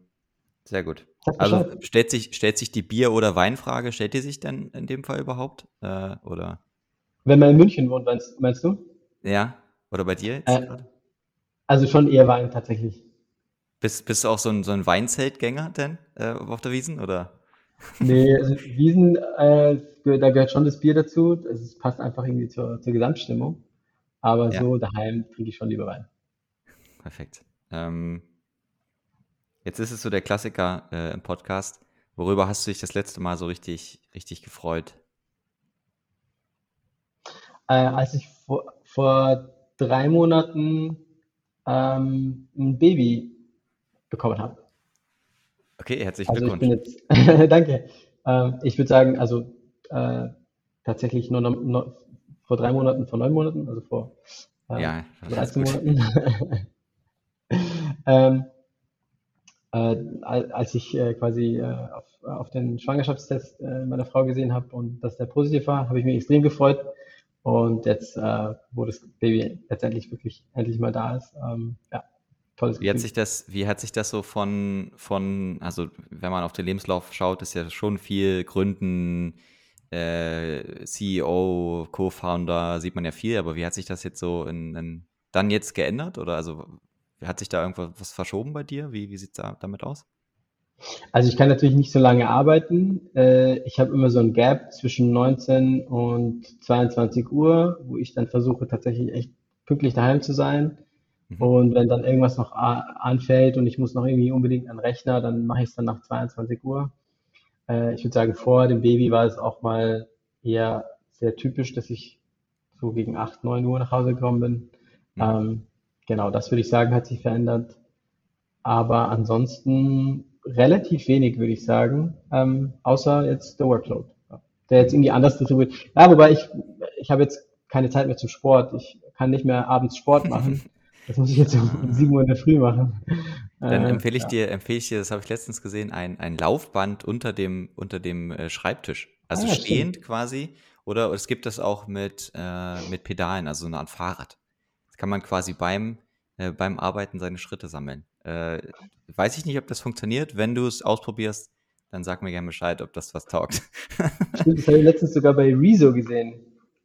sehr gut. Also stellt sich, stellt sich die Bier- oder Weinfrage, stellt die sich denn in dem Fall überhaupt? Äh, oder? Wenn man in München wohnt, meinst, meinst du? Ja, oder bei dir jetzt? Äh, also schon eher Wein tatsächlich. Bist, bist du auch so ein, so ein Weinzeltgänger denn äh, auf der Wiesen? Oder? Nee, also Wiesen, äh, da gehört schon das Bier dazu. Es passt einfach irgendwie zur, zur Gesamtstimmung. Aber ja. so daheim trinke ich schon lieber Wein. Perfekt. Ähm, jetzt ist es so der Klassiker äh, im Podcast. Worüber hast du dich das letzte Mal so richtig, richtig gefreut? Äh, als ich vor, vor drei Monaten ähm, ein Baby bekommen habe. Okay, herzlichen also Glückwunsch. Ich bin jetzt, danke. Ähm, ich würde sagen, also äh, tatsächlich nur, noch, nur, vor drei Monaten, vor neun Monaten, also vor äh, ja, 13 Monaten. ähm, äh, als ich äh, quasi äh, auf, auf, den Schwangerschaftstest äh, meiner Frau gesehen habe und dass der positiv war, habe ich mich extrem gefreut. Und jetzt, äh, wo das Baby letztendlich wirklich endlich mal da ist, ähm, ja, tolles Wie hat sich das, wie hat sich das so von, von, also wenn man auf den Lebenslauf schaut, ist ja schon viel Gründen, äh, CEO, Co-Founder, sieht man ja viel, aber wie hat sich das jetzt so in, in, dann jetzt geändert? Oder also hat sich da irgendwas verschoben bei dir? Wie, wie sieht es da, damit aus? Also ich kann natürlich nicht so lange arbeiten. Äh, ich habe immer so ein Gap zwischen 19 und 22 Uhr, wo ich dann versuche tatsächlich echt pünktlich daheim zu sein. Mhm. Und wenn dann irgendwas noch anfällt und ich muss noch irgendwie unbedingt an den Rechner, dann mache ich es dann nach 22 Uhr. Äh, ich würde sagen, vor dem Baby war es auch mal eher sehr typisch, dass ich so gegen 8, 9 Uhr nach Hause gekommen bin. Mhm. Ähm, genau, das würde ich sagen, hat sich verändert. Aber ansonsten relativ wenig, würde ich sagen, ähm, außer jetzt der Workload, der jetzt irgendwie anders distribuiert. Ja, wobei ich, ich habe jetzt keine Zeit mehr zum Sport. Ich kann nicht mehr abends Sport machen. Das muss ich jetzt um 7 Uhr in der Früh machen. Dann äh, empfehle ich ja. dir, empfehle ich dir, das habe ich letztens gesehen, ein, ein Laufband unter dem, unter dem äh, Schreibtisch. Also ah, stehend stimmt. quasi. Oder es gibt das auch mit, äh, mit Pedalen, also so eine Art Fahrrad. Das kann man quasi beim, äh, beim Arbeiten seine Schritte sammeln. Äh, weiß ich nicht, ob das funktioniert. Wenn du es ausprobierst, dann sag mir gerne Bescheid, ob das was taugt. Stimmt, das habe ich letztens sogar bei Rezo gesehen.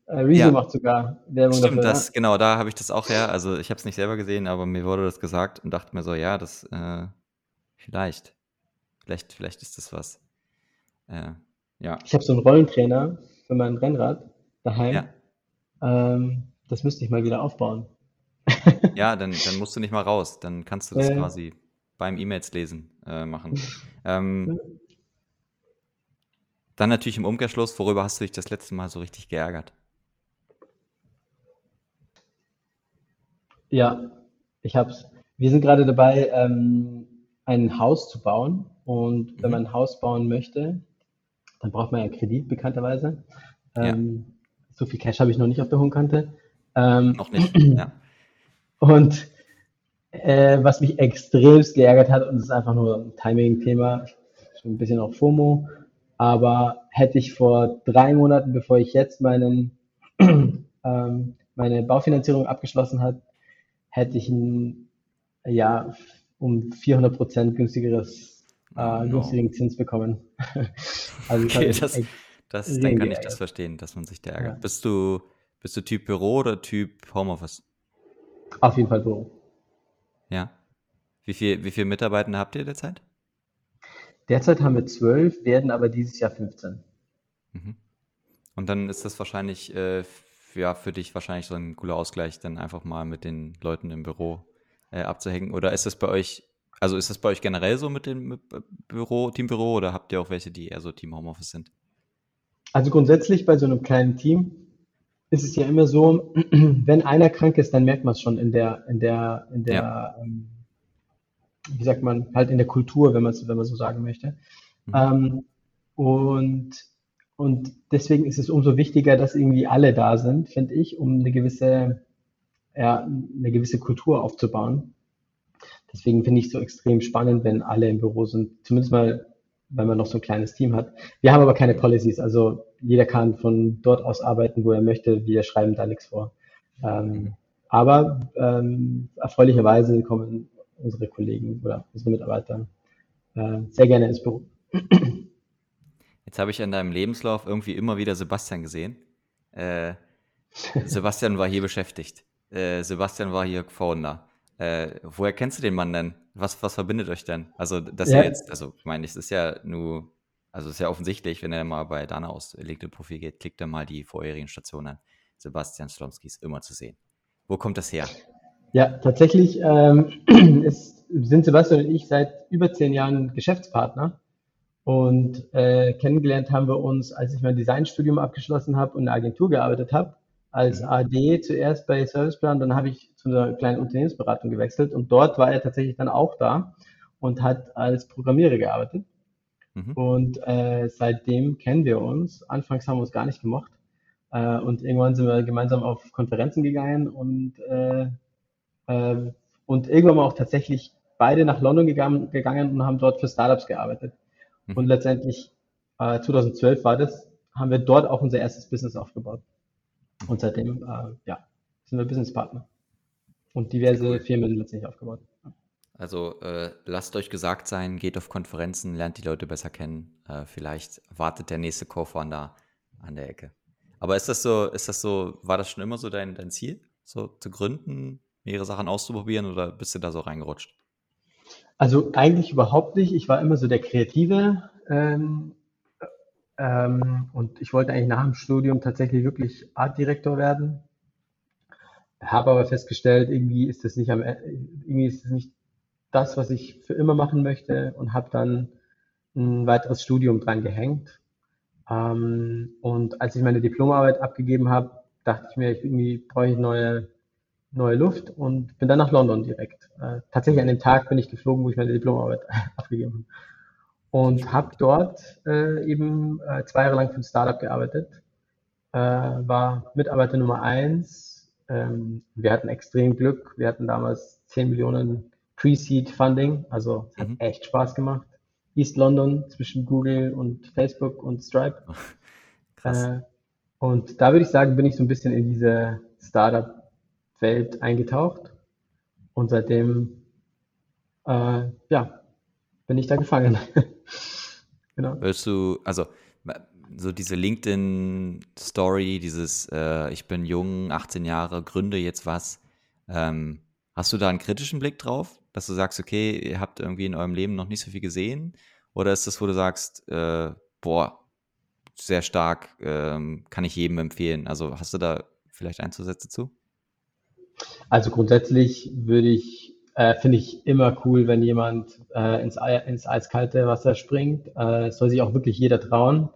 Äh, Rezo ja. macht sogar Werbung Stimmt, dafür, das, ja? genau, da habe ich das auch her. Also ich habe es nicht selber gesehen, aber mir wurde das gesagt und dachte mir so, ja, das äh, vielleicht. Vielleicht, vielleicht ist das was. Äh, ja. Ich habe so einen Rollentrainer für mein Rennrad daheim. Ja. Ähm, das müsste ich mal wieder aufbauen. Ja, dann, dann musst du nicht mal raus. Dann kannst du das äh, quasi beim E-Mails lesen äh, machen. Ähm, dann natürlich im Umkehrschluss, worüber hast du dich das letzte Mal so richtig geärgert? Ja, ich hab's. Wir sind gerade dabei, ähm, ein Haus zu bauen. Und wenn mhm. man ein Haus bauen möchte, dann braucht man ja Kredit bekannterweise. Ähm, ja. So viel Cash habe ich noch nicht auf der hohen Kante. Ähm, noch nicht, ja. Und äh, was mich extremst geärgert hat, und es ist einfach nur ein Timing-Thema, schon ein bisschen auch FOMO, aber hätte ich vor drei Monaten, bevor ich jetzt meinen, ähm, meine Baufinanzierung abgeschlossen hat, hätte ich ein, ja, um 400 Prozent günstigeres, äh, oh, günstigen Zins bekommen. also okay, das, das, dann kann ich das verstehen, dass man sich da ärgert. Ja. Bist du, bist du Typ Büro oder Typ Homeoffice? Auf jeden Fall Büro. Ja. Wie viel, wie viele Mitarbeiter habt ihr derzeit? Derzeit haben wir zwölf, werden aber dieses Jahr 15. Mhm. Und dann ist das wahrscheinlich äh, ja, für dich wahrscheinlich so ein cooler Ausgleich, dann einfach mal mit den Leuten im Büro äh, abzuhängen. Oder ist das bei euch, also ist das bei euch generell so mit dem Büro, Teambüro oder habt ihr auch welche, die eher so Team Homeoffice sind? Also grundsätzlich bei so einem kleinen Team ist es ja immer so, wenn einer krank ist, dann merkt man es schon in der, in der, in der, ja. ähm, wie sagt man, halt in der Kultur, wenn man wenn man so sagen möchte. Mhm. Ähm, und, und deswegen ist es umso wichtiger, dass irgendwie alle da sind, finde ich, um eine gewisse, ja, eine gewisse Kultur aufzubauen. Deswegen finde ich es so extrem spannend, wenn alle im Büro sind, zumindest mal, wenn man noch so ein kleines Team hat. Wir haben aber keine Policies, also jeder kann von dort aus arbeiten, wo er möchte. Wir schreiben da nichts vor. Ähm, aber ähm, erfreulicherweise kommen unsere Kollegen oder unsere Mitarbeiter äh, sehr gerne ins Büro. Jetzt habe ich in deinem Lebenslauf irgendwie immer wieder Sebastian gesehen. Äh, Sebastian war hier beschäftigt. Äh, Sebastian war hier Founder. Äh, woher kennst du den Mann denn? Was, was verbindet euch denn? Also, dass ja. er jetzt, also, ich meine, es ist ja nur, also, es ist ja offensichtlich, wenn er mal bei Dana aus LinkedIn-Profil geht, klickt er mal die vorherigen Stationen an. Sebastian Slomski ist immer zu sehen. Wo kommt das her? Ja, tatsächlich ähm, ist, sind Sebastian und ich seit über zehn Jahren Geschäftspartner. Und äh, kennengelernt haben wir uns, als ich mein Designstudium abgeschlossen habe und in der Agentur gearbeitet habe als mhm. AD zuerst bei Serviceplan, dann habe ich zu einer kleinen Unternehmensberatung gewechselt und dort war er tatsächlich dann auch da und hat als Programmierer gearbeitet. Mhm. Und äh, seitdem kennen wir uns. Anfangs haben wir uns gar nicht gemocht. Äh, und irgendwann sind wir gemeinsam auf Konferenzen gegangen und, äh, äh, und irgendwann mal auch tatsächlich beide nach London gegangen, gegangen und haben dort für Startups gearbeitet. Mhm. Und letztendlich 2012 äh, war das, haben wir dort auch unser erstes Business aufgebaut. Und seitdem, äh, ja, sind wir Businesspartner. Und diverse cool. Firmen letztendlich aufgebaut. Also äh, lasst euch gesagt sein, geht auf Konferenzen, lernt die Leute besser kennen. Äh, vielleicht wartet der nächste Co-Founder an der Ecke. Aber ist das so, ist das so, war das schon immer so dein, dein Ziel, so zu gründen, mehrere Sachen auszuprobieren oder bist du da so reingerutscht? Also eigentlich überhaupt nicht. Ich war immer so der Kreative ähm, ähm, und ich wollte eigentlich nach dem Studium tatsächlich wirklich Artdirektor werden. Habe aber festgestellt, irgendwie ist das nicht am, e, irgendwie ist das nicht das, was ich für immer machen möchte und habe dann ein weiteres Studium dran gehängt. Ähm, und als ich meine Diplomarbeit abgegeben habe, dachte ich mir, ich irgendwie brauche ich neue, neue Luft und bin dann nach London direkt. Äh, tatsächlich an dem Tag bin ich geflogen, wo ich meine Diplomarbeit abgegeben habe und habe dort äh, eben äh, zwei Jahre lang für ein Startup gearbeitet. Äh, war Mitarbeiter Nummer eins. Ähm, wir hatten extrem Glück. Wir hatten damals 10 Millionen Pre-Seed Funding, also es hat mhm. echt Spaß gemacht. East London zwischen Google und Facebook und Stripe. Krass. Äh, und da würde ich sagen, bin ich so ein bisschen in diese Startup-Welt eingetaucht. Und seitdem, äh, ja, bin ich da gefangen. genau. Willst du, also so diese LinkedIn-Story, dieses äh, ich bin jung, 18 Jahre, gründe jetzt was. Ähm, hast du da einen kritischen Blick drauf, dass du sagst, okay, ihr habt irgendwie in eurem Leben noch nicht so viel gesehen? Oder ist das, wo du sagst, äh, boah, sehr stark, ähm, kann ich jedem empfehlen? Also hast du da vielleicht Einzusätze zu? Also grundsätzlich würde ich äh, Finde ich immer cool, wenn jemand äh, ins, ins eiskalte Wasser springt. Äh, soll sich auch wirklich jeder trauen.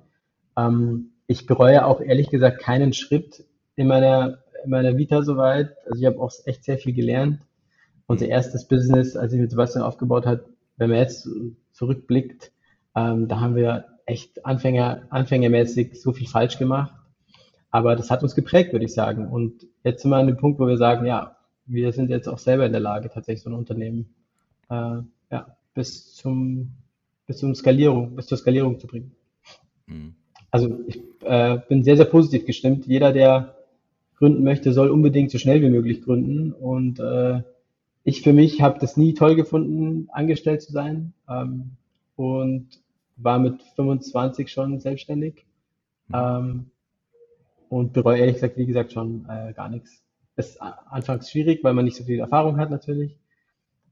Ähm, ich bereue auch ehrlich gesagt keinen Schritt in meiner, in meiner Vita soweit. Also ich habe auch echt sehr viel gelernt. Unser erstes Business, als ich mit Sebastian aufgebaut hat, wenn man jetzt zurückblickt, ähm, da haben wir echt Anfänger, anfängermäßig so viel falsch gemacht. Aber das hat uns geprägt, würde ich sagen. Und jetzt sind wir an dem Punkt, wo wir sagen, ja, wir sind jetzt auch selber in der Lage, tatsächlich so ein Unternehmen äh, ja, bis zum bis zum Skalierung, bis zur Skalierung zu bringen. Mhm. Also ich äh, bin sehr, sehr positiv gestimmt. Jeder, der gründen möchte, soll unbedingt so schnell wie möglich gründen. Und äh, ich für mich habe das nie toll gefunden, angestellt zu sein ähm, und war mit 25 schon selbstständig mhm. ähm, und bereue ehrlich gesagt, wie gesagt, schon äh, gar nichts ist anfangs schwierig, weil man nicht so viel Erfahrung hat natürlich.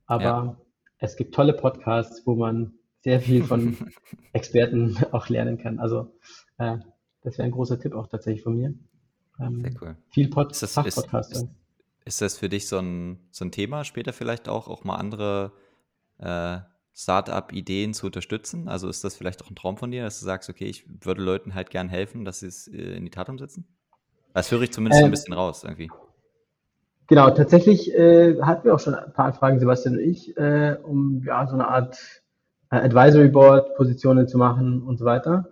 Aber ja. es gibt tolle Podcasts, wo man sehr viel von Experten auch lernen kann. Also äh, das wäre ein großer Tipp auch tatsächlich von mir. Ähm, sehr cool. Viel Pod ist das, Fachpodcast. Ist, ist, ist, das für dich so ein, so ein Thema, später vielleicht auch, auch mal andere äh, Startup-Ideen zu unterstützen? Also ist das vielleicht auch ein Traum von dir, dass du sagst, okay, ich würde Leuten halt gern helfen, dass sie es äh, in die Tat umsetzen? Das höre ich zumindest äh, ein bisschen raus irgendwie. Genau, tatsächlich äh, hatten wir auch schon ein paar Fragen, Sebastian und ich, äh, um ja so eine Art Advisory Board Positionen zu machen und so weiter.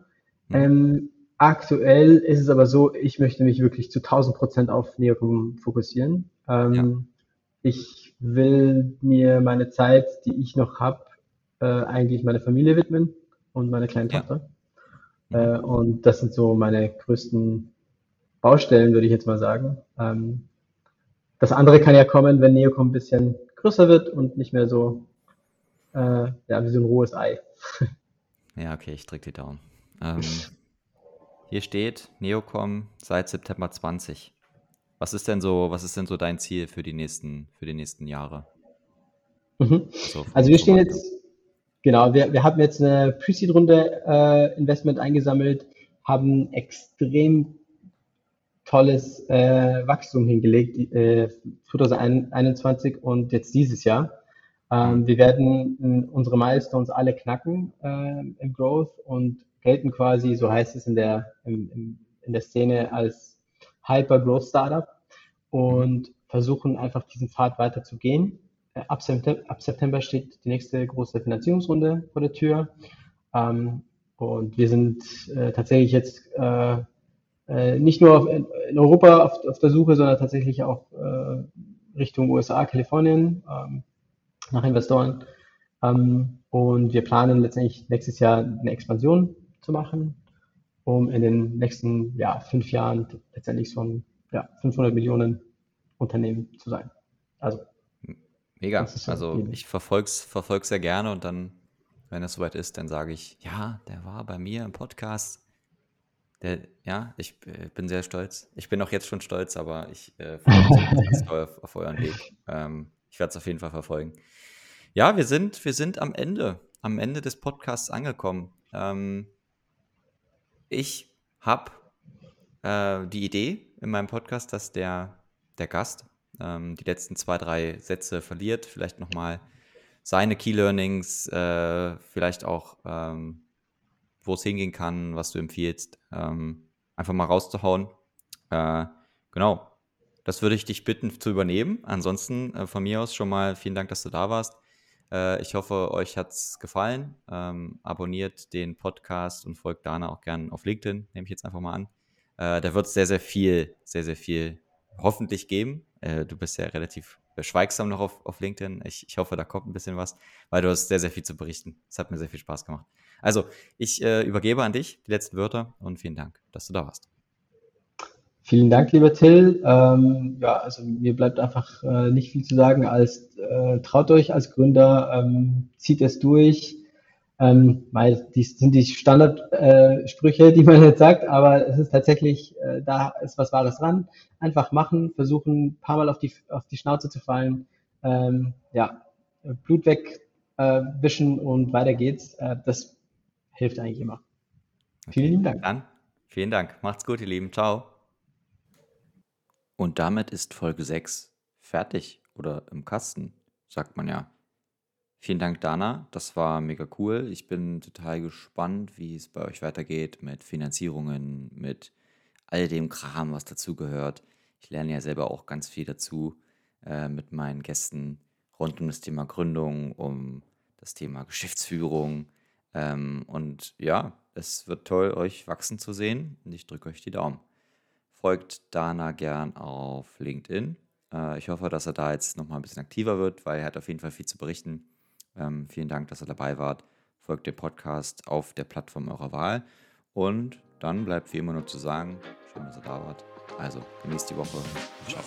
Mhm. Ähm, aktuell ist es aber so, ich möchte mich wirklich zu 1000 Prozent auf Neocom fokussieren. Ähm, ja. Ich will mir meine Zeit, die ich noch habe, äh, eigentlich meine Familie widmen und meine kleine Tochter. Ja. Äh, und das sind so meine größten Baustellen, würde ich jetzt mal sagen. Ähm, das andere kann ja kommen, wenn Neocom ein bisschen größer wird und nicht mehr so, äh, ja, wie so ein rohes Ei. ja, okay, ich drücke die Daumen. Ähm, hier steht Neocom seit September 20. Was ist denn so, was ist denn so dein Ziel für die nächsten, für die nächsten Jahre? Mhm. Also, also wir stehen jetzt, genau, wir, wir haben jetzt eine Pre-Seed-Runde äh, Investment eingesammelt, haben extrem tolles äh, Wachstum hingelegt, äh, 2021 und jetzt dieses Jahr. Ähm, wir werden unsere Milestones alle knacken äh, im Growth und gelten quasi, so heißt es in der, in, in der Szene, als Hyper-Growth-Startup und versuchen einfach diesen Pfad weiter zu gehen. Äh, ab September, ab September steht die nächste große Finanzierungsrunde vor der Tür. Ähm, und wir sind äh, tatsächlich jetzt äh, äh, nicht nur auf, in Europa auf, auf, der Suche, sondern tatsächlich auch äh, Richtung USA, Kalifornien ähm, nach Investoren. Ähm, und wir planen letztendlich nächstes Jahr eine Expansion zu machen um in den nächsten ja, fünf Jahren letztendlich so ein ja, 500 Millionen Unternehmen zu sein. Also mega. So also ich verfolge es sehr gerne und dann, wenn es soweit ist, dann sage ich, ja, der war bei mir im Podcast. Der, ja, ich äh, bin sehr stolz. Ich bin auch jetzt schon stolz, aber ich äh, freue auf, auf euren Weg. Ähm, ich werde es auf jeden Fall verfolgen. Ja, wir sind, wir sind am Ende, am Ende des Podcasts angekommen. Ähm, ich habe äh, die Idee in meinem Podcast, dass der, der Gast ähm, die letzten zwei, drei Sätze verliert, vielleicht nochmal seine Key Learnings, äh, vielleicht auch, ähm, wo es hingehen kann, was du empfiehlst, ähm, einfach mal rauszuhauen. Äh, genau, das würde ich dich bitten zu übernehmen. Ansonsten äh, von mir aus schon mal vielen Dank, dass du da warst. Äh, ich hoffe, euch hat es gefallen. Ähm, abonniert den Podcast und folgt Dana auch gerne auf LinkedIn, nehme ich jetzt einfach mal an. Äh, da wird es sehr, sehr viel, sehr, sehr viel hoffentlich geben. Äh, du bist ja relativ schweigsam noch auf, auf LinkedIn. Ich, ich hoffe, da kommt ein bisschen was, weil du hast sehr, sehr viel zu berichten. Es hat mir sehr viel Spaß gemacht. Also, ich äh, übergebe an dich die letzten Wörter und vielen Dank, dass du da warst. Vielen Dank, lieber Till. Ähm, ja, also mir bleibt einfach äh, nicht viel zu sagen als äh, traut euch als Gründer, ähm, zieht es durch. Ähm, weil dies sind die Standardsprüche, äh, die man jetzt sagt, aber es ist tatsächlich, äh, da ist was Wahres dran. Einfach machen, versuchen, ein paar Mal auf die, auf die Schnauze zu fallen, ähm, ja, Blut wegwischen äh, und weiter geht's. Äh, das hilft eigentlich immer. Okay. Vielen Dank. Dann, vielen Dank. Macht's gut, ihr Lieben. Ciao. Und damit ist Folge 6 fertig oder im Kasten, sagt man ja. Vielen Dank, Dana. Das war mega cool. Ich bin total gespannt, wie es bei euch weitergeht mit Finanzierungen, mit all dem Kram, was dazugehört. Ich lerne ja selber auch ganz viel dazu äh, mit meinen Gästen rund um das Thema Gründung, um das Thema Geschäftsführung. Ähm, und ja, es wird toll, euch wachsen zu sehen. Und ich drücke euch die Daumen. Folgt Dana gern auf LinkedIn. Äh, ich hoffe, dass er da jetzt nochmal ein bisschen aktiver wird, weil er hat auf jeden Fall viel zu berichten. Ähm, vielen Dank, dass ihr dabei wart. Folgt dem Podcast auf der Plattform eurer Wahl. Und dann bleibt wie immer nur zu sagen, schön, dass ihr da wart. Also, genießt die Woche. Ciao.